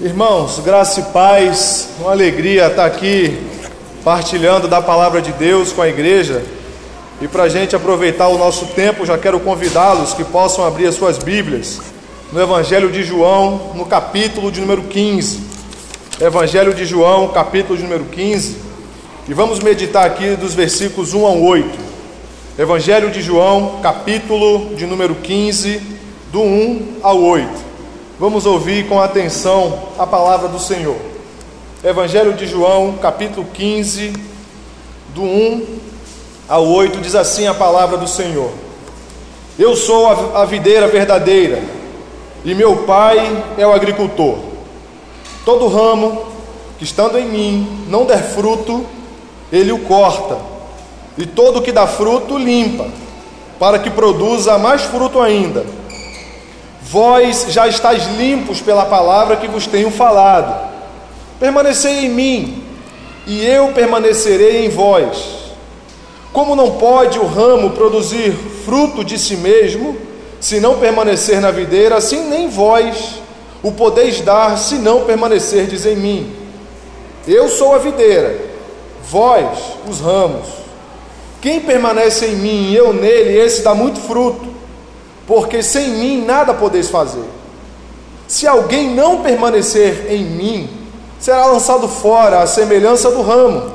Irmãos, graça e paz, uma alegria estar aqui partilhando da palavra de Deus com a igreja. E para a gente aproveitar o nosso tempo, já quero convidá-los que possam abrir as suas Bíblias no Evangelho de João, no capítulo de número 15. Evangelho de João, capítulo de número 15. E vamos meditar aqui dos versículos 1 ao 8. Evangelho de João, capítulo de número 15, do 1 ao 8. Vamos ouvir com atenção a palavra do Senhor. Evangelho de João, capítulo 15, do 1 ao 8, diz assim a palavra do Senhor: Eu sou a videira verdadeira, e meu pai é o agricultor. Todo ramo que estando em mim não der fruto, ele o corta, e todo que dá fruto limpa, para que produza mais fruto ainda. Vós já estáis limpos pela palavra que vos tenho falado. Permanecei em mim, e eu permanecerei em vós. Como não pode o ramo produzir fruto de si mesmo, se não permanecer na videira, assim nem vós o podeis dar, se não permanecerdes em mim. Eu sou a videira, vós os ramos. Quem permanece em mim e eu nele, esse dá muito fruto porque sem mim nada podeis fazer. Se alguém não permanecer em mim, será lançado fora à semelhança do ramo,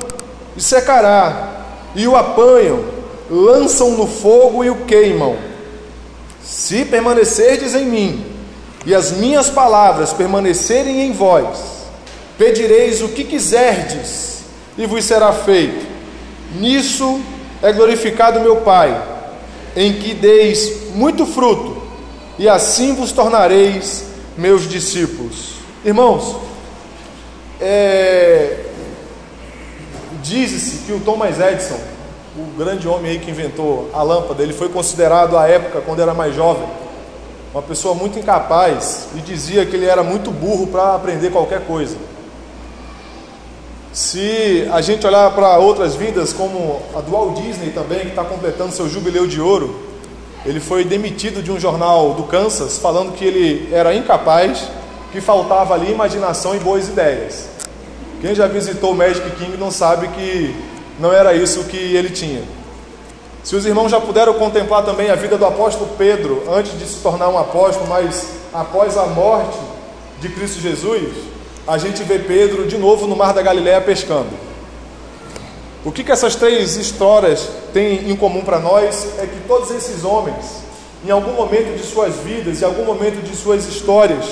e secará, e o apanham, lançam no fogo e o queimam. Se permanecerdes em mim, e as minhas palavras permanecerem em vós, pedireis o que quiserdes, e vos será feito. Nisso é glorificado meu Pai em que deis muito fruto, e assim vos tornareis meus discípulos. Irmãos, é... diz-se que o Thomas Edison, o grande homem aí que inventou a lâmpada, ele foi considerado à época, quando era mais jovem, uma pessoa muito incapaz e dizia que ele era muito burro para aprender qualquer coisa. Se a gente olhar para outras vidas, como a do Walt Disney também, que está completando seu jubileu de ouro, ele foi demitido de um jornal do Kansas falando que ele era incapaz, que faltava ali imaginação e boas ideias. Quem já visitou o Magic King não sabe que não era isso que ele tinha. Se os irmãos já puderam contemplar também a vida do apóstolo Pedro antes de se tornar um apóstolo, mas após a morte de Cristo Jesus, a gente vê Pedro de novo no mar da Galiléia pescando. O que, que essas três histórias têm em comum para nós é que todos esses homens, em algum momento de suas vidas, em algum momento de suas histórias,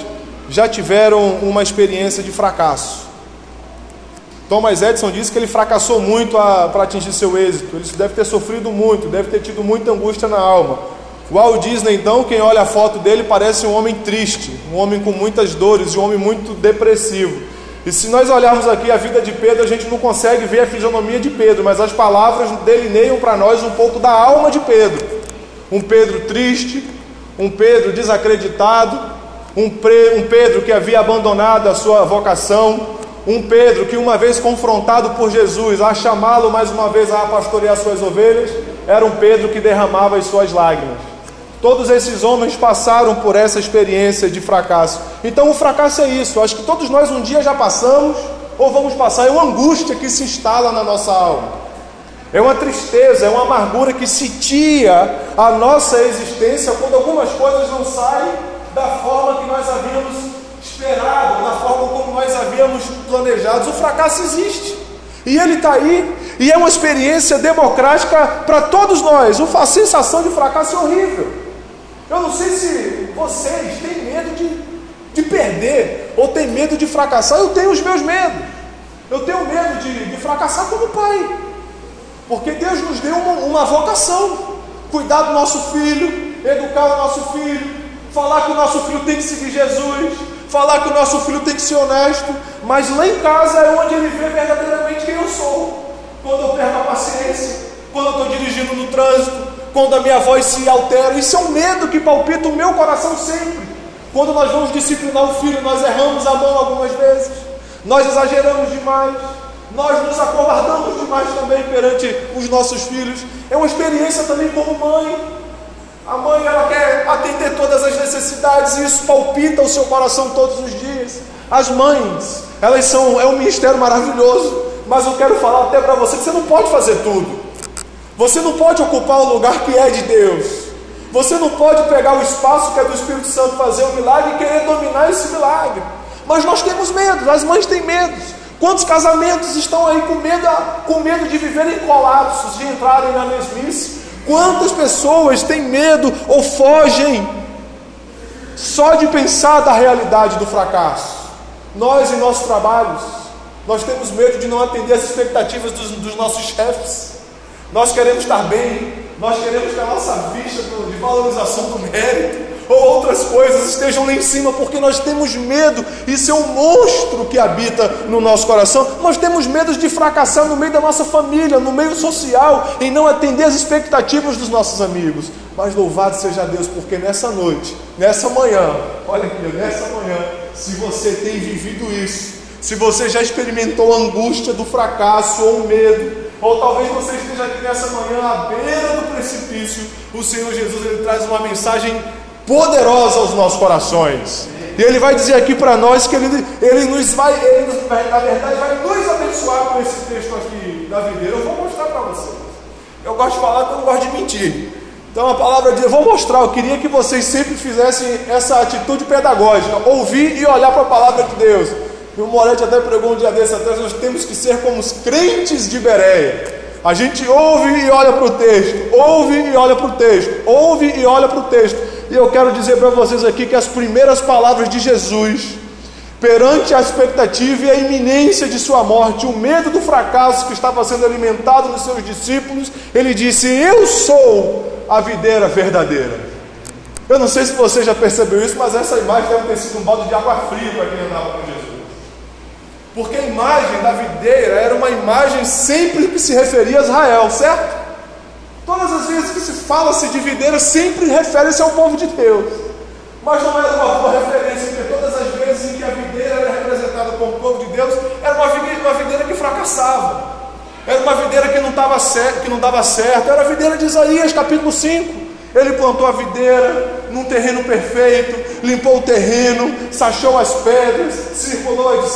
já tiveram uma experiência de fracasso. Thomas Edison disse que ele fracassou muito para atingir seu êxito. Ele deve ter sofrido muito, deve ter tido muita angústia na alma. Walt Disney, então, quem olha a foto dele parece um homem triste, um homem com muitas dores, um homem muito depressivo. E se nós olharmos aqui a vida de Pedro, a gente não consegue ver a fisionomia de Pedro, mas as palavras delineiam para nós um pouco da alma de Pedro. Um Pedro triste, um Pedro desacreditado, um, Pedro que havia abandonado a sua vocação, um Pedro que, uma vez confrontado por Jesus a chamá-lo mais uma vez a pastorear suas ovelhas, era um Pedro que derramava as suas lágrimas. Todos esses homens passaram por essa experiência de fracasso. Então o fracasso é isso. Acho que todos nós um dia já passamos ou vamos passar. É uma angústia que se instala na nossa alma. É uma tristeza, é uma amargura que sitia a nossa existência quando algumas coisas não saem da forma que nós havíamos esperado, da forma como nós havíamos planejado. O fracasso existe. E ele está aí, e é uma experiência democrática para todos nós. A sensação de fracasso é horrível. Eu não sei se vocês têm medo de, de perder ou têm medo de fracassar. Eu tenho os meus medos. Eu tenho medo de, de fracassar como pai. Porque Deus nos deu uma, uma vocação: cuidar do nosso filho, educar o nosso filho, falar que o nosso filho tem que seguir Jesus, falar que o nosso filho tem que ser honesto. Mas lá em casa é onde ele vê verdadeiramente quem eu sou. Quando eu perco a paciência, quando eu estou dirigindo no trânsito, quando a minha voz se altera. Isso é um medo que palpita o meu coração sempre. Quando nós vamos disciplinar o filho, nós erramos a mão algumas vezes, nós exageramos demais, nós nos acovardamos demais também perante os nossos filhos. É uma experiência também como mãe. A mãe ela quer atender todas as necessidades e isso palpita o seu coração todos os dias. As mães, elas são é um ministério maravilhoso, mas eu quero falar até para você que você não pode fazer tudo. Você não pode ocupar o lugar que é de Deus. Você não pode pegar o espaço que é do Espírito Santo fazer um milagre e querer dominar esse milagre. Mas nós temos medo, as mães têm medo. Quantos casamentos estão aí com medo, com medo de viverem colapsos, de entrarem na mesmice? Quantas pessoas têm medo ou fogem só de pensar da realidade do fracasso? Nós, em nossos trabalhos, nós temos medo de não atender as expectativas dos, dos nossos chefes. Nós queremos estar bem, nós queremos que a nossa ficha de valorização do mérito ou outras coisas estejam lá em cima, porque nós temos medo, isso é um monstro que habita no nosso coração. Nós temos medo de fracassar no meio da nossa família, no meio social, em não atender as expectativas dos nossos amigos. Mas louvado seja Deus, porque nessa noite, nessa manhã, olha aqui, nessa manhã, se você tem vivido isso, se você já experimentou a angústia do fracasso ou o medo, ou talvez você esteja aqui nessa manhã à beira do precipício, o Senhor Jesus ele traz uma mensagem poderosa aos nossos corações. E ele vai dizer aqui para nós que ele, ele nos vai, ele na verdade, vai nos abençoar com esse texto aqui da videira. Eu vou mostrar para vocês. Eu gosto de falar eu não gosto de mentir. Então a palavra de eu vou mostrar, eu queria que vocês sempre fizessem essa atitude pedagógica, ouvir e olhar para a palavra de Deus. E o Moretti até pregou um dia desse atrás, nós temos que ser como os crentes de Bereia. A gente ouve e olha para o texto, ouve e olha para o texto, ouve e olha para o texto. E eu quero dizer para vocês aqui que as primeiras palavras de Jesus, perante a expectativa e a iminência de sua morte, o medo do fracasso que estava sendo alimentado nos seus discípulos, ele disse: Eu sou a videira verdadeira. Eu não sei se você já percebeu isso, mas essa imagem deve ter sido um balde de água fria para quem andava com Jesus. Porque a imagem da videira era uma imagem sempre que se referia a Israel, certo? Todas as vezes que se fala-se de videira, sempre refere-se ao povo de Deus. Mas não era uma boa referência, porque todas as vezes em que a videira era representada como povo de Deus, era uma videira, uma videira que fracassava. Era uma videira que não, estava certo, que não dava certo. Era a videira de Isaías, capítulo 5. Ele plantou a videira num terreno perfeito, limpou o terreno, sachou as pedras, circulou a de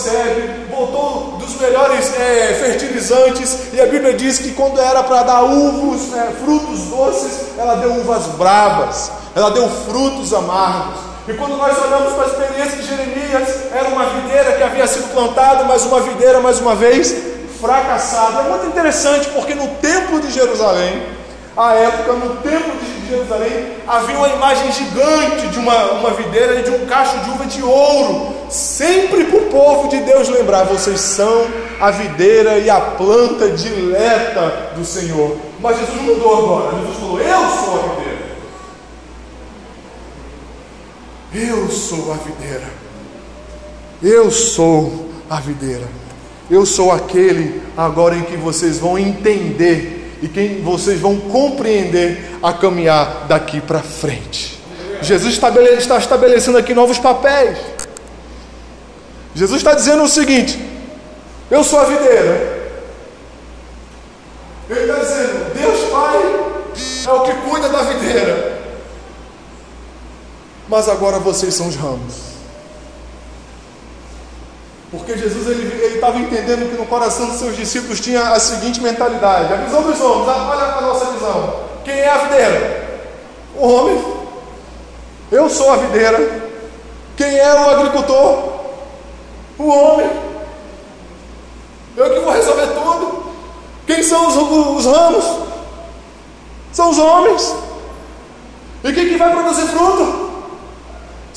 botou dos melhores é, fertilizantes, e a Bíblia diz que quando era para dar uvos, é, frutos doces, ela deu uvas bravas, ela deu frutos amargos. E quando nós olhamos para a experiência de Jeremias, era uma videira que havia sido plantada, mas uma videira, mais uma vez, fracassada. É muito interessante porque no templo de Jerusalém, à época, no templo de Jerusalém, havia uma imagem gigante de uma, uma videira e de um cacho de uva de ouro, sempre para o povo de Deus lembrar: vocês são a videira e a planta dileta do Senhor. Mas Jesus mudou agora, Jesus falou: Eu sou a videira. Eu sou a videira. Eu sou a videira. Eu sou aquele agora em que vocês vão entender e quem vocês vão compreender a caminhar daqui para frente. Jesus está estabelecendo aqui novos papéis. Jesus está dizendo o seguinte: Eu sou a videira. Ele está dizendo: Deus Pai é o que cuida da videira. Mas agora vocês são os ramos. Porque Jesus ele estava entendendo que no coração dos seus discípulos tinha a seguinte mentalidade: a visão dos homens, olha a nossa visão. Quem é a videira? O homem. Eu sou a videira. Quem é o agricultor? O homem. Eu que vou resolver tudo. Quem são os, os ramos? São os homens. E quem que vai produzir fruto?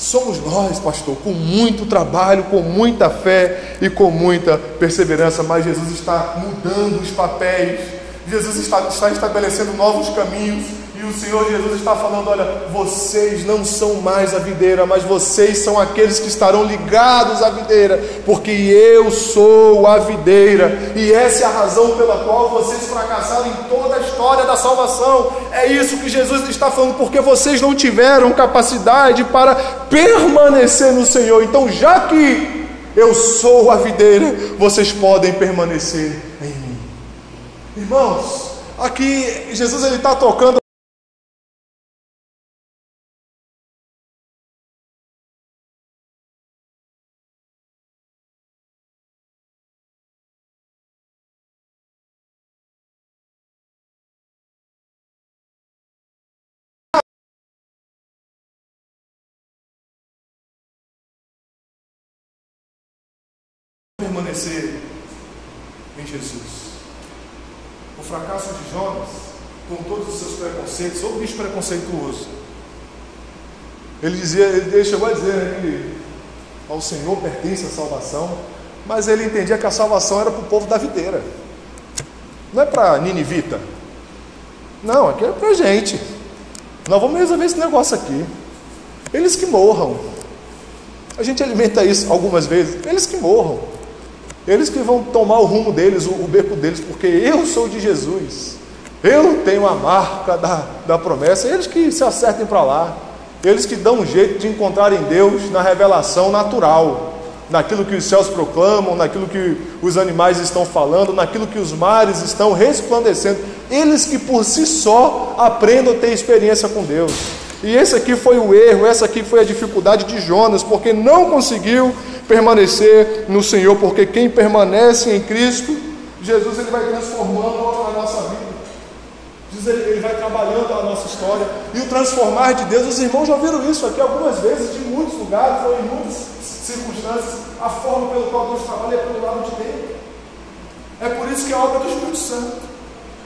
Somos nós, pastor, com muito trabalho, com muita fé e com muita perseverança, mas Jesus está mudando os papéis, Jesus está, está estabelecendo novos caminhos, o Senhor Jesus está falando: olha, vocês não são mais a videira, mas vocês são aqueles que estarão ligados à videira, porque eu sou a videira, e essa é a razão pela qual vocês fracassaram em toda a história da salvação. É isso que Jesus está falando, porque vocês não tiveram capacidade para permanecer no Senhor. Então, já que eu sou a videira, vocês podem permanecer em mim. Irmãos, aqui Jesus ele está tocando em Jesus. O fracasso de Jonas, com todos os seus preconceitos, ou bicho preconceituoso, ele dizia, ele chegou a dizer né, que ao Senhor pertence a salvação, mas ele entendia que a salvação era para o povo da videira, não é para Ninivita, não, aqui é para gente. Nós vamos resolver esse negócio aqui. Eles que morram. A gente alimenta isso algumas vezes. Eles que morram. Eles que vão tomar o rumo deles, o, o beco deles, porque eu sou de Jesus. Eu tenho a marca da, da promessa. Eles que se acertem para lá. Eles que dão um jeito de encontrarem Deus na revelação natural, naquilo que os céus proclamam, naquilo que os animais estão falando, naquilo que os mares estão resplandecendo. Eles que por si só aprendam a ter experiência com Deus. E esse aqui foi o erro, essa aqui foi a dificuldade de Jonas, porque não conseguiu permanecer no Senhor, porque quem permanece em Cristo, Jesus ele vai transformando a nossa vida. Ele, ele vai trabalhando a nossa história. E o transformar de Deus, os irmãos já ouviram isso aqui algumas vezes, de muitos lugares ou em muitas circunstâncias. A forma pelo qual Deus trabalha é pelo lado de dentro. É por isso que é a obra do Espírito Santo.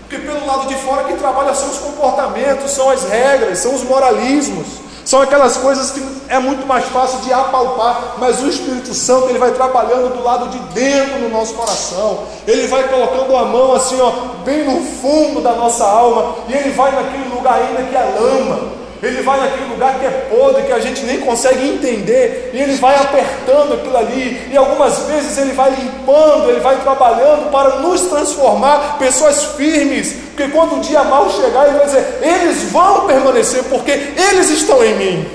Porque pelo lado de fora que trabalha são os comportamentos, são as regras, são os moralismos, são aquelas coisas que é muito mais fácil de apalpar, mas o Espírito Santo ele vai trabalhando do lado de dentro no nosso coração. Ele vai colocando a mão assim, ó, bem no fundo da nossa alma, e ele vai naquele lugar ainda que é lama ele vai naquele lugar que é podre, que a gente nem consegue entender, e ele vai apertando aquilo ali, e algumas vezes ele vai limpando, ele vai trabalhando para nos transformar pessoas firmes, porque quando o dia mal chegar, ele vai dizer: eles vão permanecer, porque eles estão em mim.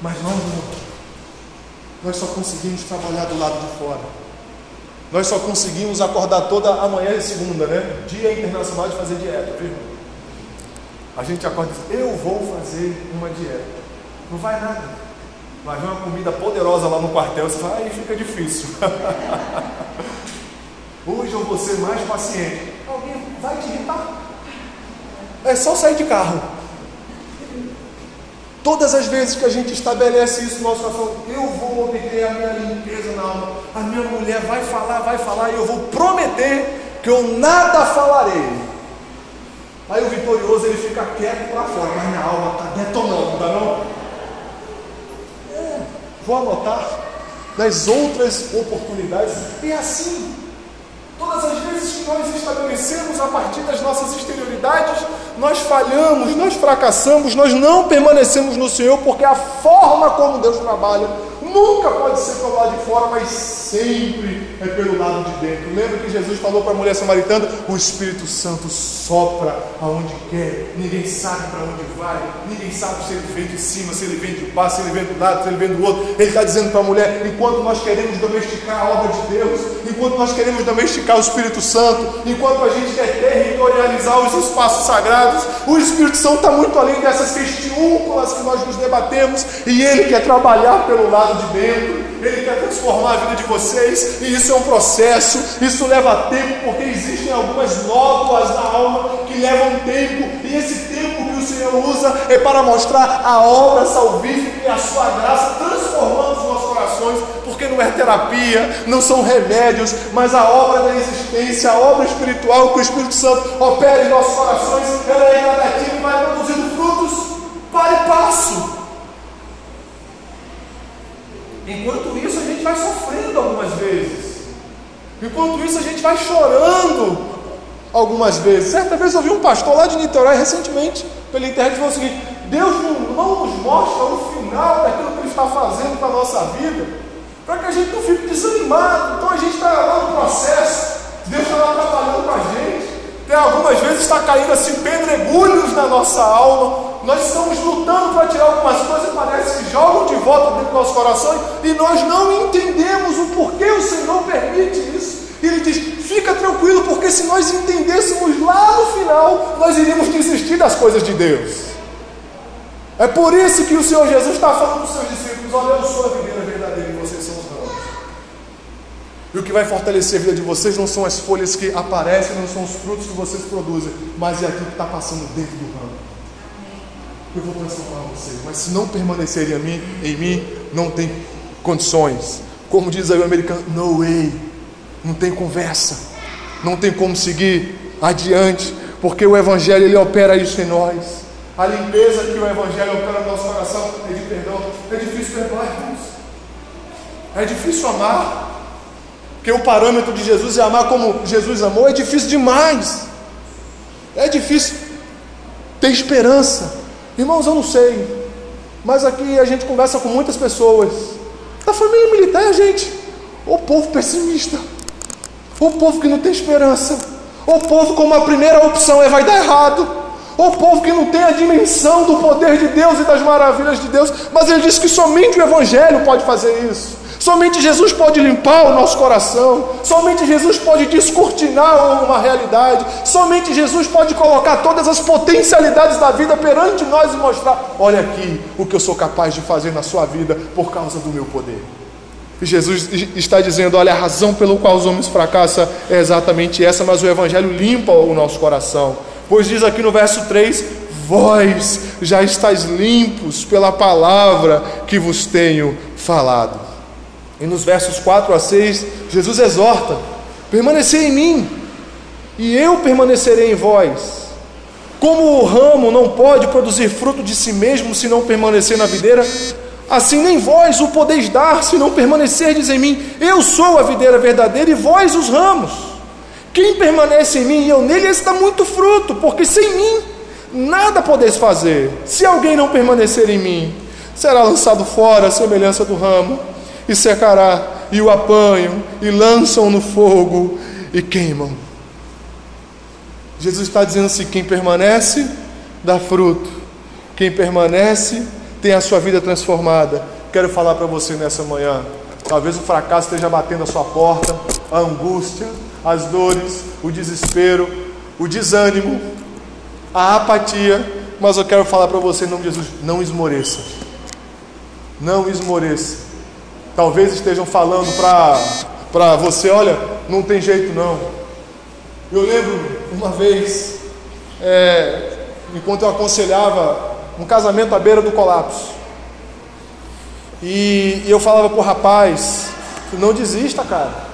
Mas nós não, nós só conseguimos trabalhar do lado de fora. Nós só conseguimos acordar toda a manhã e segunda, né? Dia internacional de fazer dieta, viu? A gente acorda e diz, eu vou fazer uma dieta. Não vai nada. Vai ver uma comida poderosa lá no quartel, você fala, aí fica difícil. Hoje eu vou ser mais paciente. Alguém vai te irritar. É só sair de carro. Todas as vezes que a gente estabelece isso no nosso coração, eu vou obter a minha limpeza na alma. A minha mulher vai falar, vai falar, e eu vou prometer que eu nada falarei Aí o vitorioso ele fica quieto para fora, mas minha alma está detonando, não está não? É, vou anotar nas outras oportunidades. É assim, todas as vezes que nós estabelecemos a partir das nossas exterioridades, nós falhamos, nós fracassamos, nós não permanecemos no Senhor, porque a forma como Deus trabalha nunca pode ser pelo lado de fora, mas sempre é pelo lado de dentro. Lembra que Jesus falou para a mulher samaritana: o Espírito Santo sopra aonde quer, ninguém sabe para onde vai, ninguém sabe se ele vem de cima, se ele vem de baixo, se ele vem do lado, se ele vem do outro. Ele está dizendo para a mulher: enquanto nós queremos domesticar a obra de Deus, enquanto nós queremos domesticar o Espírito Santo, enquanto a gente quer territorializar os espaços sagrados, o Espírito Santo está muito além dessas questiúnculas que nós nos debatemos. E ele quer trabalhar pelo lado de dentro, ele quer transformar a vida de vocês, e isso é um processo, isso leva tempo, porque existem algumas nódoas na alma que levam tempo, e esse tempo que o Senhor usa é para mostrar a obra salvífica e a sua graça, transformando os nossos corações, porque não é terapia, não são remédios, mas a obra da existência, a obra espiritual que o Espírito Santo opera em nossos corações, ela é gradativa e vai produzindo frutos para e passo. Enquanto isso, a gente vai sofrendo algumas vezes. Enquanto isso, a gente vai chorando algumas vezes. Certa vez eu vi um pastor lá de Niterói recentemente, pela internet, falou o seguinte: Deus não nos mostra o final daquilo que Ele está fazendo para a nossa vida, para que a gente não fique desanimado. Então a gente está lá no processo, Deus está lá trabalhando com a gente. Tem algumas vezes está caindo assim pedregulhos na nossa alma, nós estamos lutando para tirar algumas coisas parece que jogam de volta dentro do nosso coração e nós não entendemos o porquê o Senhor permite isso. E ele diz: fica tranquilo, porque se nós entendêssemos lá no final, nós iríamos desistir das coisas de Deus. É por isso que o Senhor Jesus está falando para os seus discípulos: olha, eu sou a videira verdadeira e vocês são os ramos. E o que vai fortalecer a vida de vocês não são as folhas que aparecem, não são os frutos que vocês produzem, mas é aquilo que está passando dentro do ramo eu vou transformar você. Mas se não permanecer em mim, em mim, não tem condições. como diz aí o americano, no way, não tem conversa, não tem como seguir adiante, porque o Evangelho ele opera isso em nós. A limpeza que o Evangelho opera no nosso coração é de perdão. É difícil perdoar, irmãos. É difícil amar. Porque o parâmetro de Jesus é amar como Jesus amou. É difícil demais. É difícil ter esperança. Irmãos, eu não sei. Mas aqui a gente conversa com muitas pessoas. Da família militar, gente. O povo pessimista. O povo que não tem esperança. O povo como a primeira opção é vai dar errado. O povo que não tem a dimensão do poder de Deus e das maravilhas de Deus, mas ele diz que somente o Evangelho pode fazer isso. Somente Jesus pode limpar o nosso coração. Somente Jesus pode descortinar uma realidade. Somente Jesus pode colocar todas as potencialidades da vida perante nós e mostrar: olha aqui o que eu sou capaz de fazer na sua vida por causa do meu poder. Jesus está dizendo: olha, a razão pelo qual os homens fracassam é exatamente essa, mas o Evangelho limpa o nosso coração. Pois diz aqui no verso 3: Vós já estáis limpos pela palavra que vos tenho falado. E nos versos 4 a 6, Jesus exorta: Permanecei em mim, e eu permanecerei em vós. Como o ramo não pode produzir fruto de si mesmo se não permanecer na videira, assim nem vós o podeis dar se não permanecerdes em mim. Eu sou a videira verdadeira e vós os ramos. Quem permanece em mim e eu nele, esse dá muito fruto, porque sem mim nada podeis fazer. Se alguém não permanecer em mim, será lançado fora a semelhança do ramo, e secará, e o apanham, e lançam no fogo, e queimam. Jesus está dizendo assim: quem permanece, dá fruto. Quem permanece, tem a sua vida transformada. Quero falar para você nessa manhã. Talvez o fracasso esteja batendo a sua porta, a angústia, as dores, o desespero, o desânimo, a apatia, mas eu quero falar para você em nome de Jesus: não esmoreça. Não esmoreça. Talvez estejam falando para você: olha, não tem jeito não. Eu lembro uma vez, é, enquanto eu aconselhava um casamento à beira do colapso, e, e eu falava para o rapaz: não desista, cara.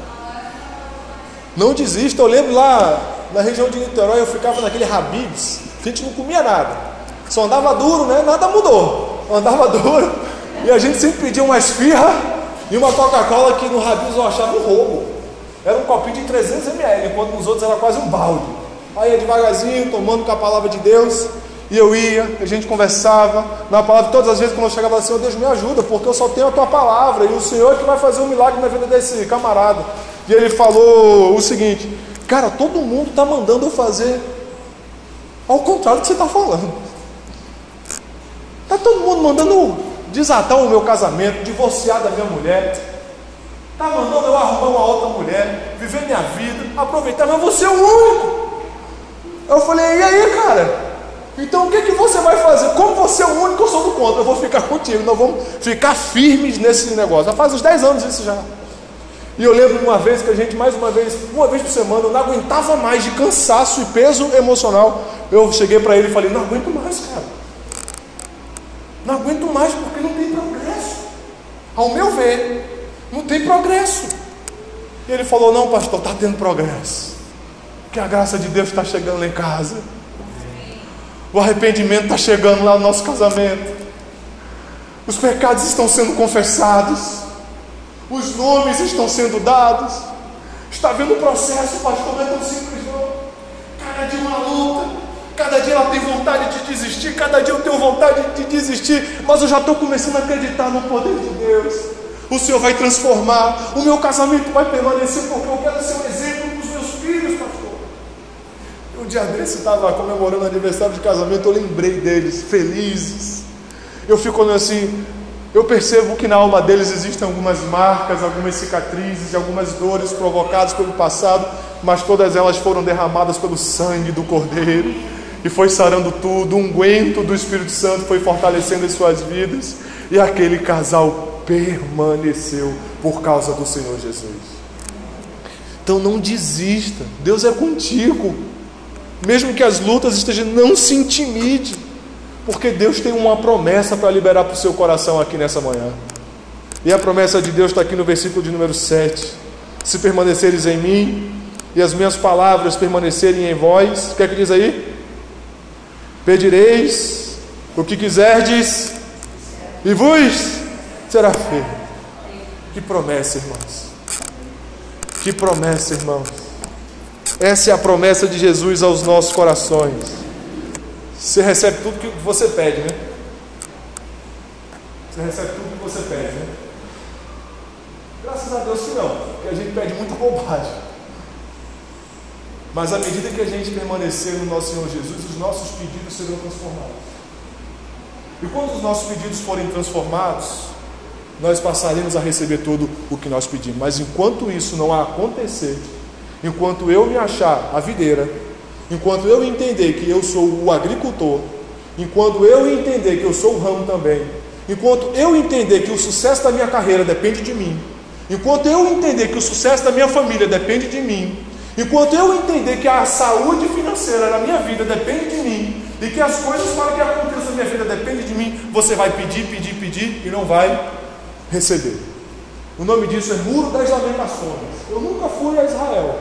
Não desista. Eu lembro lá na região de Niterói, eu ficava naquele Habibs, a gente não comia nada. Só andava duro, né? Nada mudou. Andava duro. E a gente sempre pedia uma esfirra e uma Coca-Cola que no Habibs eu achava um roubo. Era um copinho de 300 ml, enquanto nos outros era quase um balde. Aí ia devagarzinho, tomando com a palavra de Deus. E eu ia, a gente conversava na palavra, todas as vezes quando eu chegava Senhor, Deus me ajuda, porque eu só tenho a tua palavra, e o Senhor que vai fazer um milagre na vida desse camarada. E ele falou o seguinte: Cara, todo mundo está mandando eu fazer ao contrário do que você está falando. Está todo mundo mandando desatar o meu casamento, divorciar da minha mulher. Está mandando eu arrumar uma outra mulher, viver minha vida, aproveitar, mas você é o único. Eu falei, e aí, cara? Então o que, que você vai fazer? Como você é o único, eu sou do contra. Eu vou ficar contigo, nós vamos ficar firmes nesse negócio. Já faz uns 10 anos isso já. E eu lembro uma vez que a gente, mais uma vez, uma vez por semana, eu não aguentava mais de cansaço e peso emocional. Eu cheguei para ele e falei: Não aguento mais, cara. Não aguento mais porque não tem progresso. Ao meu ver, não tem progresso. E ele falou: Não, pastor, está tendo progresso. Que a graça de Deus está chegando lá em casa. O arrependimento está chegando lá no nosso casamento. Os pecados estão sendo confessados os nomes estão sendo dados, está vendo o processo, pastor, não é tão simples não. Cada dia uma luta, cada dia ela tem vontade de desistir, cada dia eu tenho vontade de desistir, mas eu já estou começando a acreditar no poder de Deus. O Senhor vai transformar, o meu casamento vai permanecer, porque eu quero ser um exemplo para os meus filhos, pastor. Um dia desse estava comemorando o aniversário de casamento, eu lembrei deles, felizes. Eu fico olhando assim, eu percebo que na alma deles existem algumas marcas, algumas cicatrizes, algumas dores provocadas pelo passado, mas todas elas foram derramadas pelo sangue do Cordeiro e foi sarando tudo. O unguento do Espírito Santo foi fortalecendo as suas vidas e aquele casal permaneceu por causa do Senhor Jesus. Então não desista, Deus é contigo, mesmo que as lutas estejam, não se intimide. Porque Deus tem uma promessa para liberar para o seu coração aqui nessa manhã. E a promessa de Deus está aqui no versículo de número 7. Se permaneceres em mim e as minhas palavras permanecerem em vós, o que é que diz aí? Pedireis o que quiserdes e vos será feito. Que promessa, irmãos. Que promessa, irmãos. Essa é a promessa de Jesus aos nossos corações. Você recebe tudo que você pede, né? Você recebe tudo que você pede, né? Graças a Deus que não, porque a gente pede muito bobagem. Mas à medida que a gente permanecer no nosso Senhor Jesus, os nossos pedidos serão transformados. E quando os nossos pedidos forem transformados, nós passaremos a receber tudo o que nós pedimos. Mas enquanto isso não acontecer, enquanto eu me achar a videira, enquanto eu entender que eu sou o agricultor, enquanto eu entender que eu sou o ramo também, enquanto eu entender que o sucesso da minha carreira depende de mim, enquanto eu entender que o sucesso da minha família depende de mim, enquanto eu entender que a saúde financeira da minha vida depende de mim, e que as coisas para que aconteçam na minha vida dependem de mim, você vai pedir, pedir, pedir e não vai receber. O nome disso é Muro das Lamentações. Eu nunca fui a Israel,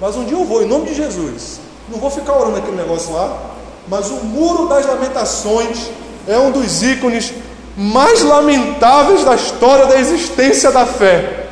mas um dia eu vou, em nome de Jesus. Não vou ficar orando aquele negócio lá, mas o Muro das Lamentações é um dos ícones mais lamentáveis da história da existência da fé.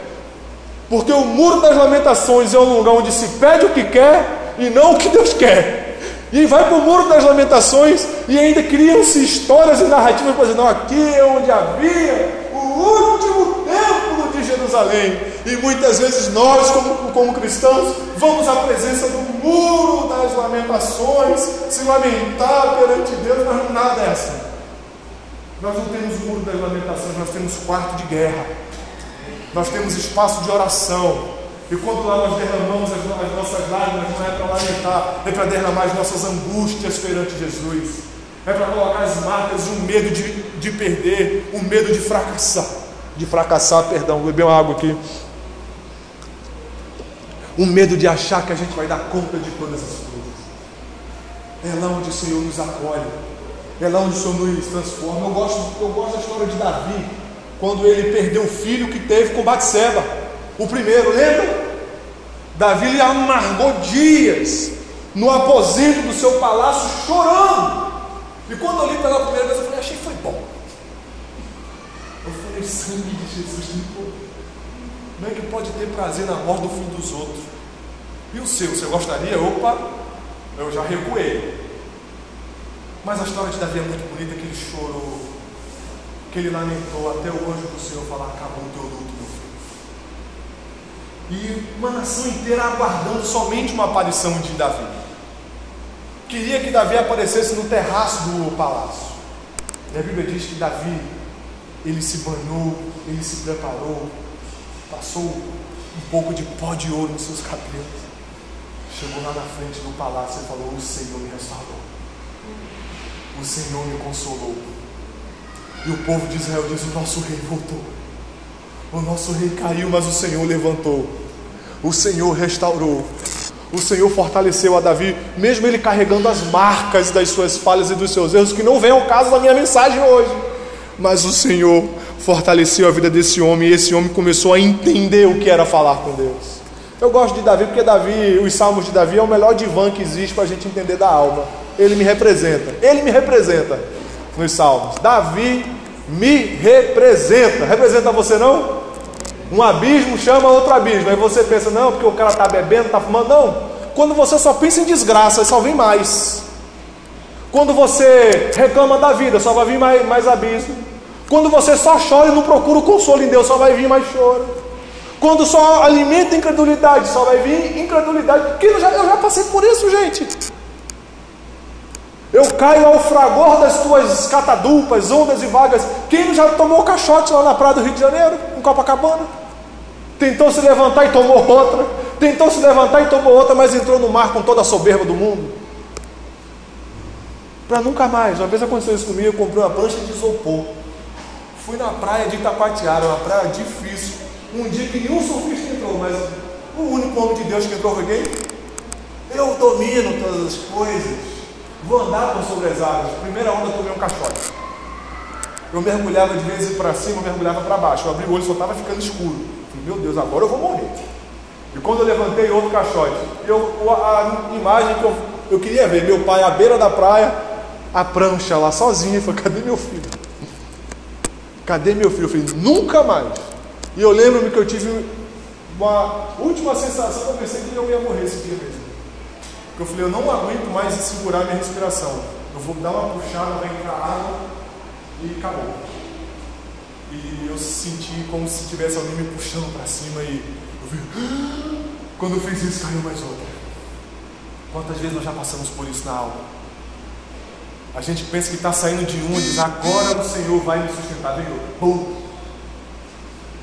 Porque o Muro das Lamentações é um lugar onde se pede o que quer e não o que Deus quer. E vai para o Muro das Lamentações e ainda criam-se histórias e narrativas para dizer: não, aqui é onde havia último templo de Jerusalém. E muitas vezes nós, como, como cristãos, vamos à presença do muro das lamentações, se lamentar perante Deus, mas nada é assim. Nós não temos muro das lamentações, nós temos quarto de guerra. Nós temos espaço de oração. E quando lá nós derramamos as, as nossas lágrimas, não é para lamentar, é para derramar as nossas angústias perante Jesus é para colocar as marcas um medo de, de perder, um medo de fracassar. De fracassar, perdão, beber uma água aqui. Um medo de achar que a gente vai dar conta de todas as coisas. É lá onde o Senhor nos acolhe. É lá onde o Senhor nos transforma. Eu gosto, eu gosto da história de Davi, quando ele perdeu o filho que teve com Batseba. O primeiro, lembra? Davi amargou dias no aposento do seu palácio chorando e quando eu li pela primeira vez, eu falei, achei que foi bom. Eu falei, sangue de Jesus limpou. Como é que pode ter prazer na morte do filho dos outros? E o seu, você gostaria? Opa, eu já recuei. Mas a história de Davi é muito bonita, que ele chorou, que ele lamentou até o anjo do Senhor falar, acabou o teu luto, meu filho. E uma nação inteira aguardando somente uma aparição de Davi queria que Davi aparecesse no terraço do palácio. E a Bíblia diz que Davi, ele se banhou, ele se preparou, passou um pouco de pó de ouro nos seus cabelos. Chegou lá na frente do palácio e falou: O Senhor me restaurou, o Senhor me consolou. E o povo de Israel diz: O nosso rei voltou, o nosso rei caiu, mas o Senhor levantou, o Senhor restaurou, o Senhor fortaleceu a Davi, mesmo ele carregando as marcas das suas falhas e dos seus erros, que não vem ao caso da minha mensagem hoje. Mas o Senhor fortaleceu a vida desse homem e esse homem começou a entender o que era falar com Deus. Eu gosto de Davi porque Davi, os salmos de Davi é o melhor divã que existe para a gente entender da alma. Ele me representa, ele me representa nos salmos. Davi me representa. Representa você não? Um abismo chama outro abismo. Aí você pensa, não, porque o cara está bebendo, está fumando. Não. Quando você só pensa em desgraça, só vem mais. Quando você reclama da vida, só vai vir mais, mais abismo. Quando você só chora e não procura o consolo em Deus, só vai vir mais choro. Quando só alimenta incredulidade, só vai vir incredulidade. Que eu já, eu já passei por isso, gente. Eu caio ao fragor das tuas catadulpas, ondas e vagas. Quem já tomou caixote lá na praia do Rio de Janeiro, em Copacabana? Tentou se levantar e tomou outra. Tentou se levantar e tomou outra, mas entrou no mar com toda a soberba do mundo. Para nunca mais. Uma vez aconteceu isso comigo, eu comprei uma prancha de isopor. Fui na praia de Itapatiara, uma praia difícil. Um dia que nenhum surfista entrou, mas o único homem de Deus que entrou foi quem? Eu domino todas as coisas. Vou andar por sobre as águas. Primeira onda, tomei um caixote. Eu mergulhava de vez para cima, eu mergulhava para baixo. Eu abri o olho, só estava ficando escuro. Falei, meu Deus, agora eu vou morrer. E quando eu levantei outro caixote, eu, a imagem que eu, eu queria ver, meu pai à beira da praia, a prancha lá sozinho. Eu falei, cadê meu filho? Cadê meu filho? Eu falei, nunca mais. E eu lembro-me que eu tive uma última sensação, eu pensei que eu ia morrer esse dia mesmo. Porque eu falei, eu não aguento mais segurar minha respiração. Eu vou dar uma puxada, vai entrar água e acabou. E eu senti como se tivesse alguém me puxando para cima e eu vi, quando eu fiz isso caiu mais outra. Quantas vezes nós já passamos por isso na aula? A gente pensa que está saindo de um e diz, agora o Senhor vai me sustentar. Vem,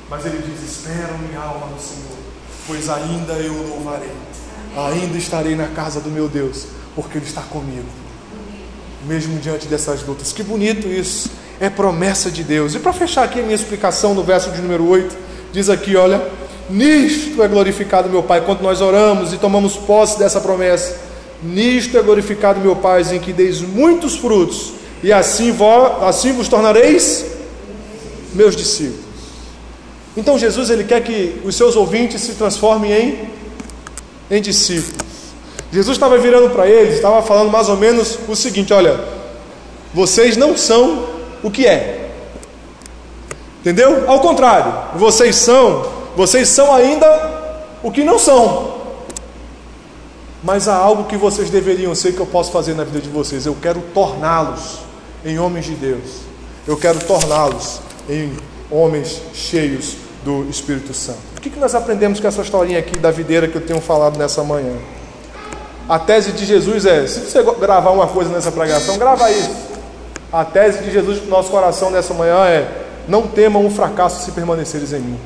Mas ele diz, espera minha alma no Senhor, pois ainda eu louvarei. Ainda estarei na casa do meu Deus, porque Ele está comigo. Mesmo diante dessas lutas. Que bonito isso. É promessa de Deus. E para fechar aqui a minha explicação no verso de número 8, diz aqui, olha, nisto é glorificado meu Pai, quando nós oramos e tomamos posse dessa promessa Nisto é glorificado meu Pai, em que deis muitos frutos, e assim vós, assim vos tornareis meus discípulos. Então Jesus ele quer que os seus ouvintes se transformem em, em discípulos. Jesus estava virando para eles, estava falando mais ou menos o seguinte: olha, vocês não são o que é. Entendeu? Ao contrário, vocês são, vocês são ainda o que não são. Mas há algo que vocês deveriam ser que eu posso fazer na vida de vocês. Eu quero torná-los em homens de Deus. Eu quero torná-los em homens cheios do Espírito Santo. O que nós aprendemos com essa historinha aqui da videira que eu tenho falado nessa manhã? A tese de Jesus é: se você gravar uma coisa nessa pregação, grava isso. A tese de Jesus para o nosso coração nessa manhã é: não temam o fracasso se permaneceres em mim.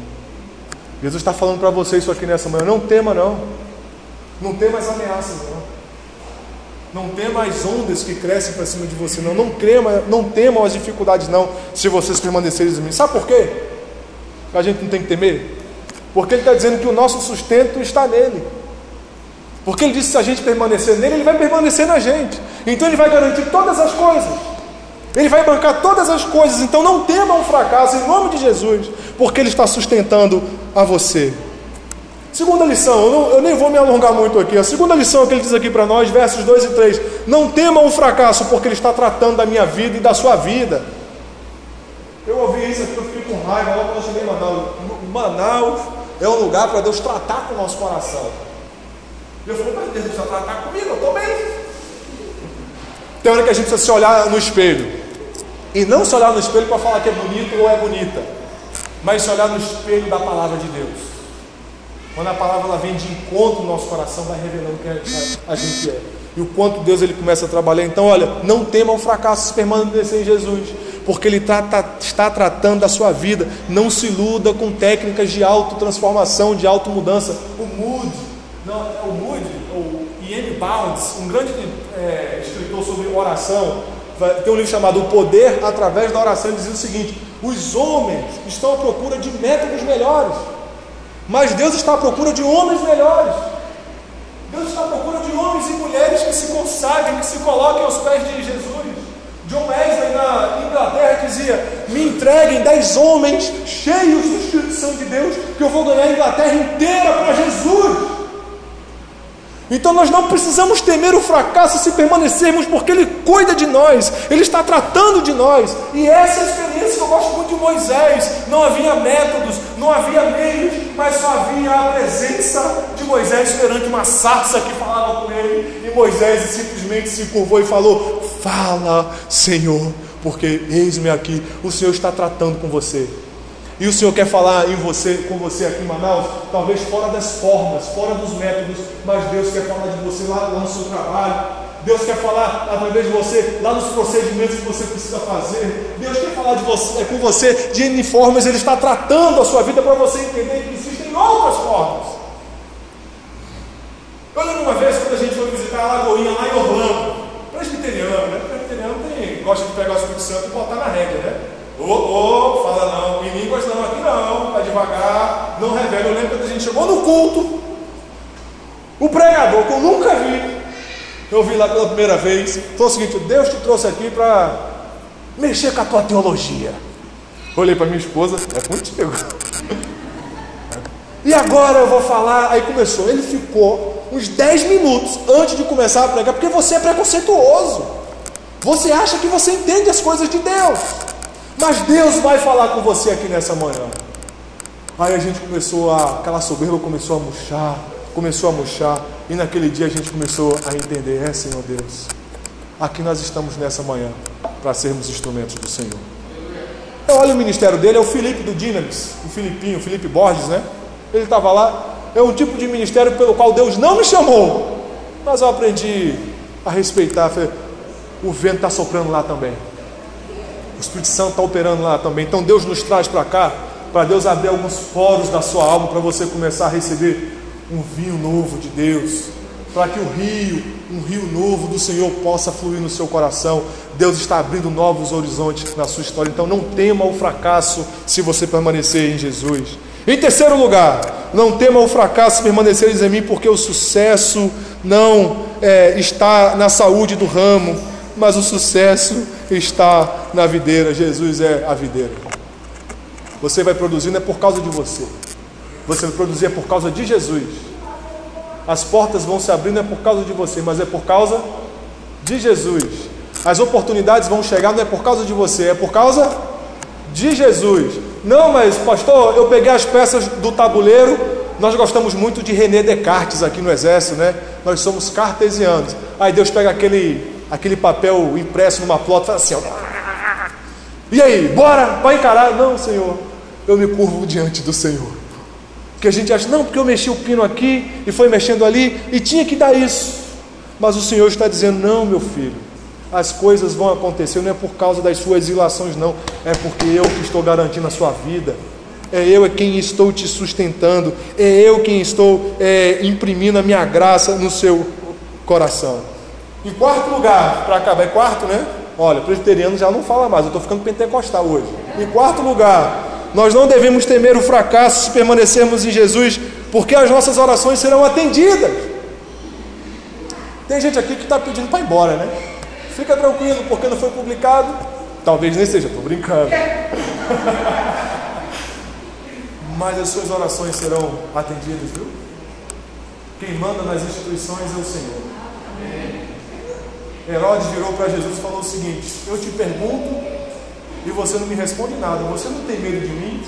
Jesus está falando para você isso aqui nessa manhã: não tema, não. Não tem mais ameaças, não. Não tem mais ondas que crescem para cima de você, não. Não, crema, não tema as dificuldades, não, se vocês permanecerem em mim. Sabe por quê? A gente não tem que temer? Porque ele está dizendo que o nosso sustento está nele. Porque ele disse que se a gente permanecer nele, ele vai permanecer na gente. Então ele vai garantir todas as coisas. Ele vai bancar todas as coisas. Então não tema um fracasso em nome de Jesus, porque ele está sustentando a você. Segunda lição, eu, não, eu, nem vou me alongar muito aqui. A segunda lição que ele diz aqui para nós, versos 2 e 3: Não temam o fracasso, porque ele está tratando da minha vida e da sua vida. Eu ouvi isso aqui, eu com raiva logo quando eu cheguei em Manaus. Manaus é um lugar para Deus tratar com o nosso coração. E eu falei, mas Deus precisa tratar comigo, eu estou bem. Tem hora que a gente precisa se olhar no espelho. E não se olhar no espelho para falar que é bonito ou é bonita, mas se olhar no espelho da palavra de Deus. Quando a palavra ela vem de encontro no nosso coração, vai revelando quem a, a gente é. E o quanto Deus ele começa a trabalhar. Então, olha, não tema o fracasso permanecer em Jesus, porque Ele tá, tá, está tratando da sua vida. Não se iluda com técnicas de autotransformação, de automudança. O Moody, não, é o Moody, o Ian Bounds, um grande é, escritor sobre oração, tem um livro chamado O Poder através da Oração, ele diz o seguinte: os homens estão à procura de métodos melhores. Mas Deus está à procura de homens melhores. Deus está à procura de homens e mulheres que se consagrem, que se coloquem aos pés de Jesus. John Wesley na Inglaterra dizia: Me entreguem dez homens cheios do Espírito Santo de Deus, que eu vou ganhar a Inglaterra inteira para Jesus. Então nós não precisamos temer o fracasso se permanecermos, porque Ele cuida de nós, Ele está tratando de nós. E essa é experiência que eu gosto muito de Moisés. Não havia métodos, não havia meios, mas só havia a presença de Moisés perante uma sarça que falava com ele. E Moisés simplesmente se curvou e falou: Fala, Senhor, porque eis-me aqui, o Senhor está tratando com você. E o Senhor quer falar em você, com você aqui em Manaus, talvez fora das formas, fora dos métodos, mas Deus quer falar de você lá, lá no seu trabalho. Deus quer falar através de você lá nos procedimentos que você precisa fazer. Deus quer falar de você, é, com você de N formas. Ele está tratando a sua vida para você entender que existem outras formas. Eu lembro uma vez quando a gente foi visitar a Lagoinha lá em Orlando, presbiteriano, né? Presbiteriano tem, gosta de pegar o Espírito Santo e botar na rédea, né? Ô, ô, fala não, em línguas não, aqui não, vai devagar, não revela. Eu lembro quando a gente chegou no culto, o pregador que eu nunca vi, eu vi lá pela primeira vez, foi o seguinte: Deus te trouxe aqui para mexer com a tua teologia. Olhei para minha esposa, é contigo. E agora eu vou falar. Aí começou. Ele ficou uns 10 minutos antes de começar a pregar, porque você é preconceituoso. Você acha que você entende as coisas de Deus. Mas Deus vai falar com você aqui nessa manhã. Aí a gente começou a. aquela soberba começou a murchar, começou a murchar. E naquele dia a gente começou a entender: é, Senhor Deus, aqui nós estamos nessa manhã para sermos instrumentos do Senhor. Olha o ministério dele, é o Felipe do Dinamis, o Filipinho, o Felipe Borges, né? Ele estava lá. É um tipo de ministério pelo qual Deus não me chamou, mas eu aprendi a respeitar. O vento está soprando lá também. O Espírito Santo está operando lá também. Então Deus nos traz para cá, para Deus abrir alguns poros da sua alma, para você começar a receber um vinho novo de Deus, para que o rio, um rio novo do Senhor possa fluir no seu coração. Deus está abrindo novos horizontes na sua história. Então não tema o fracasso se você permanecer em Jesus. Em terceiro lugar, não tema o fracasso permaneceres em mim, porque o sucesso não é, está na saúde do ramo, mas o sucesso está na videira. Jesus é a videira. Você vai produzir não é por causa de você, você vai produzir é por causa de Jesus. As portas vão se abrir não é por causa de você, mas é por causa de Jesus. As oportunidades vão chegar não é por causa de você, é por causa de Jesus. Não, mas pastor, eu peguei as peças do tabuleiro. Nós gostamos muito de René Descartes aqui no exército, né? Nós somos cartesianos. Aí Deus pega aquele aquele papel impresso numa plota e fala assim: ó, E aí, bora, vai encarar? Não, Senhor, eu me curvo diante do Senhor. Porque a gente acha, não, porque eu mexi o pino aqui e foi mexendo ali e tinha que dar isso. Mas o Senhor está dizendo: não, meu filho, as coisas vão acontecer, não é por causa das suas ilações, não, é porque eu que estou garantindo a sua vida. É eu é quem estou te sustentando, é eu quem estou é, imprimindo a minha graça no seu coração. Em quarto lugar, para acabar, é quarto, né? Olha, presbiteriano já não fala mais, eu estou ficando pentecostal hoje. Em quarto lugar, nós não devemos temer o fracasso se permanecermos em Jesus, porque as nossas orações serão atendidas. Tem gente aqui que está pedindo para ir embora, né? Fica tranquilo, porque não foi publicado. Talvez nem seja, estou brincando. Mas as suas orações serão atendidas, viu? Quem manda nas instituições é o Senhor. Herodes virou para Jesus e falou o seguinte: Eu te pergunto e você não me responde nada. Você não tem medo de mim?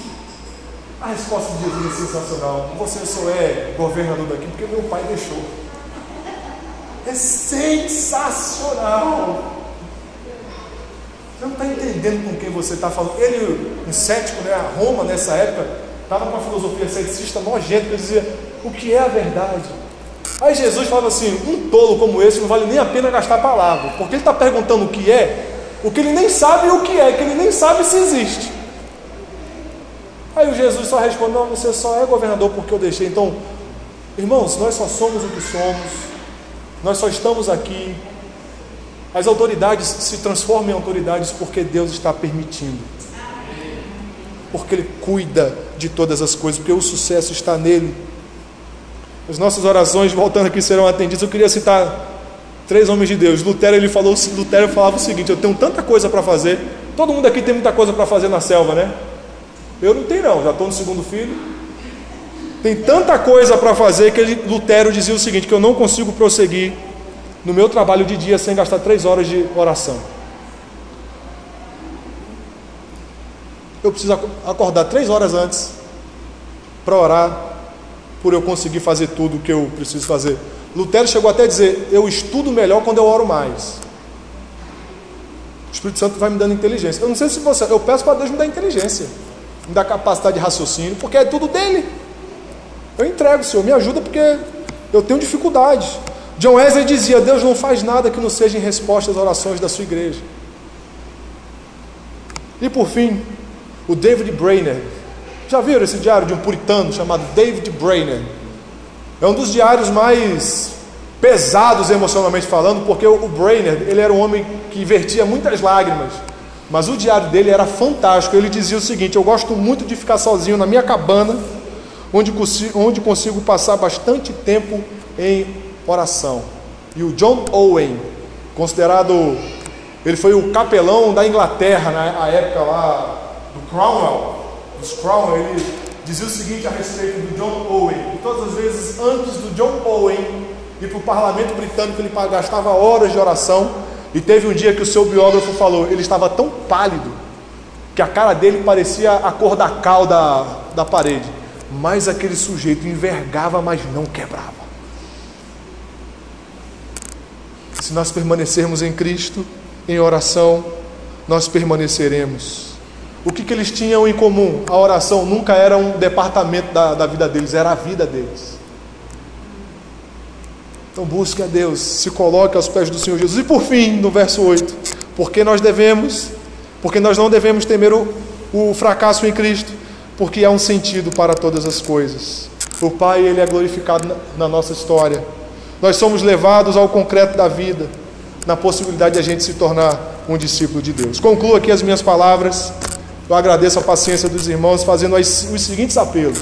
A resposta de Jesus é sensacional. Você só é governador daqui porque meu pai deixou. É sensacional. Você não está entendendo com quem você está falando. Ele, um cético, né, a Roma nessa época, estava com uma filosofia ceticista nojenta, que dizia o que é a verdade. Aí Jesus falava assim: um tolo como esse não vale nem a pena gastar palavra, porque ele está perguntando o que é, o que ele nem sabe o que é, que ele nem sabe se existe. Aí o Jesus só responde: Não, você só é governador porque eu deixei. Então, irmãos, nós só somos o que somos, nós só estamos aqui. As autoridades se transformam em autoridades porque Deus está permitindo. Porque Ele cuida de todas as coisas, porque o sucesso está nele. As nossas orações, voltando aqui, serão atendidas. Eu queria citar três homens de Deus. Lutero, ele falou, Lutero falava o seguinte: Eu tenho tanta coisa para fazer. Todo mundo aqui tem muita coisa para fazer na selva, né? Eu não tenho, não. Já estou no segundo filho. Tem tanta coisa para fazer que ele, Lutero dizia o seguinte: que eu não consigo prosseguir no meu trabalho de dia sem gastar três horas de oração. Eu preciso acordar três horas antes para orar, por eu conseguir fazer tudo o que eu preciso fazer. Lutero chegou até a dizer: Eu estudo melhor quando eu oro mais. O Espírito Santo vai me dando inteligência. Eu não sei se você, eu peço para Deus me dar inteligência, me dar capacidade de raciocínio, porque é tudo dele. Eu entrego, Senhor, me ajuda porque eu tenho dificuldade. John Wesley dizia: Deus não faz nada que não seja em resposta às orações da sua igreja. E por fim, o David Brainerd. Já viram esse diário de um puritano chamado David Brainerd? É um dos diários mais pesados emocionalmente falando, porque o Brainerd, ele era um homem que vertia muitas lágrimas. Mas o diário dele era fantástico. Ele dizia o seguinte: Eu gosto muito de ficar sozinho na minha cabana onde consigo, onde consigo passar bastante tempo em oração. E o John Owen, considerado Ele foi o capelão da Inglaterra na época lá do Cromwell. Dos Cromwell, ele dizia o seguinte a respeito do John Owen. E todas as vezes antes do John Owen ir para o parlamento britânico, ele gastava horas de oração. E teve um dia que o seu biógrafo falou: ele estava tão pálido que a cara dele parecia a cor da cal da, da parede. Mas aquele sujeito envergava, mas não quebrava. Se nós permanecermos em Cristo, em oração, nós permaneceremos. O que, que eles tinham em comum? A oração nunca era um departamento da, da vida deles, era a vida deles. Então busque a Deus, se coloque aos pés do Senhor Jesus. E por fim, no verso 8, porque nós devemos, porque nós não devemos temer o, o fracasso em Cristo, porque há um sentido para todas as coisas. O Pai, Ele é glorificado na, nossa história. Nós somos levados ao concreto da vida, na possibilidade de a gente se tornar um discípulo de Deus. Concluo aqui as minhas palavras. Eu agradeço a paciência dos irmãos, fazendo os seguintes apelos.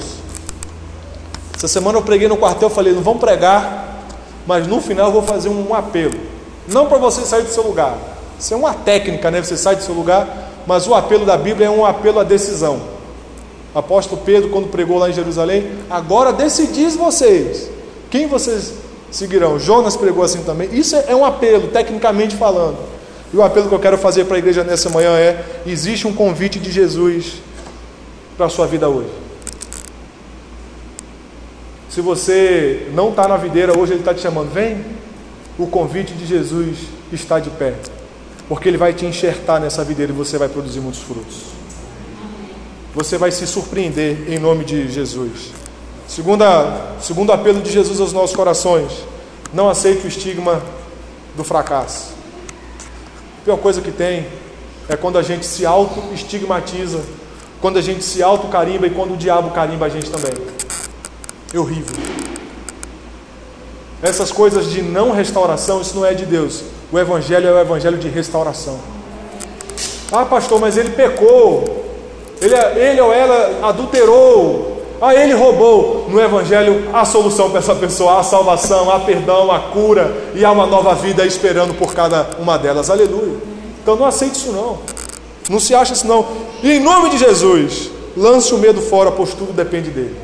Essa semana eu preguei no quartel, falei, não vamos pregar mas no final eu vou fazer um apelo. Não para você sair do seu lugar. Isso é uma técnica, né? Você sai do seu lugar, mas o apelo da Bíblia é um apelo à decisão. Apóstolo Pedro, quando pregou lá em Jerusalém, agora decidis vocês. Quem vocês seguirão? Jonas pregou assim também. Isso é um apelo, tecnicamente falando. E o apelo que eu quero fazer para a igreja nessa manhã é: existe um convite de Jesus para a sua vida hoje. Se você não está na videira, hoje Ele está te chamando, vem. O convite de Jesus está de pé, porque Ele vai te enxertar nessa videira e você vai produzir muitos frutos. Você vai se surpreender em nome de Jesus. Segunda, segundo apelo de Jesus aos nossos corações: não aceite o estigma do fracasso. A pior coisa que tem é quando a gente se auto-estigmatiza, quando a gente se auto-carimba e quando o diabo carimba a gente também. É horrível. Essas coisas de não restauração, isso não é de Deus. O Evangelho é o Evangelho de restauração. Ah, pastor, mas ele pecou. Ele, ele ou ela adulterou. Ah, ele roubou. No Evangelho há solução para essa pessoa, há salvação, há perdão, há cura e há uma nova vida esperando por cada uma delas. Aleluia. Então não aceite isso não. Não se acha isso não. E em nome de Jesus, lance o medo fora, pois tudo depende dele.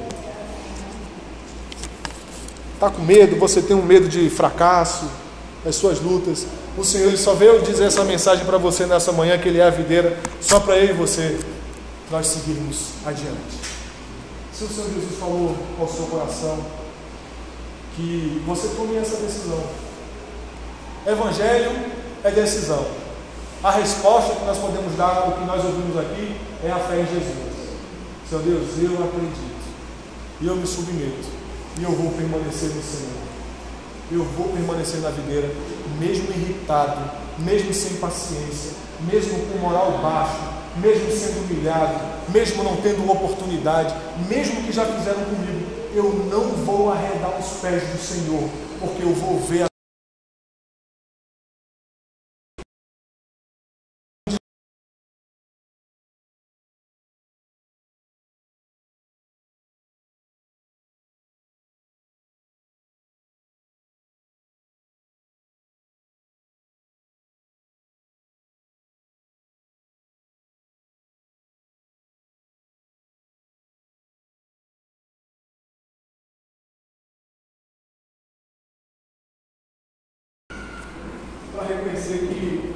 Está com medo, você tem um medo de fracasso, das suas lutas. O Senhor só veio dizer essa mensagem para você nessa manhã, que Ele é a videira, só para eu e você nós seguirmos adiante. Se o Senhor Jesus falou ao seu coração, que você tome essa decisão. Evangelho é decisão. A resposta que nós podemos dar ao que nós ouvimos aqui é a fé em Jesus. Senhor Deus, eu acredito e eu me submeto e eu vou permanecer no Senhor. Eu vou permanecer na videira, mesmo irritado, mesmo sem paciência, mesmo com moral baixo, mesmo sendo humilhado, mesmo não tendo oportunidade, mesmo que já fizeram comigo, eu não vou arredar os pés do Senhor, porque eu vou ver a reconhecer que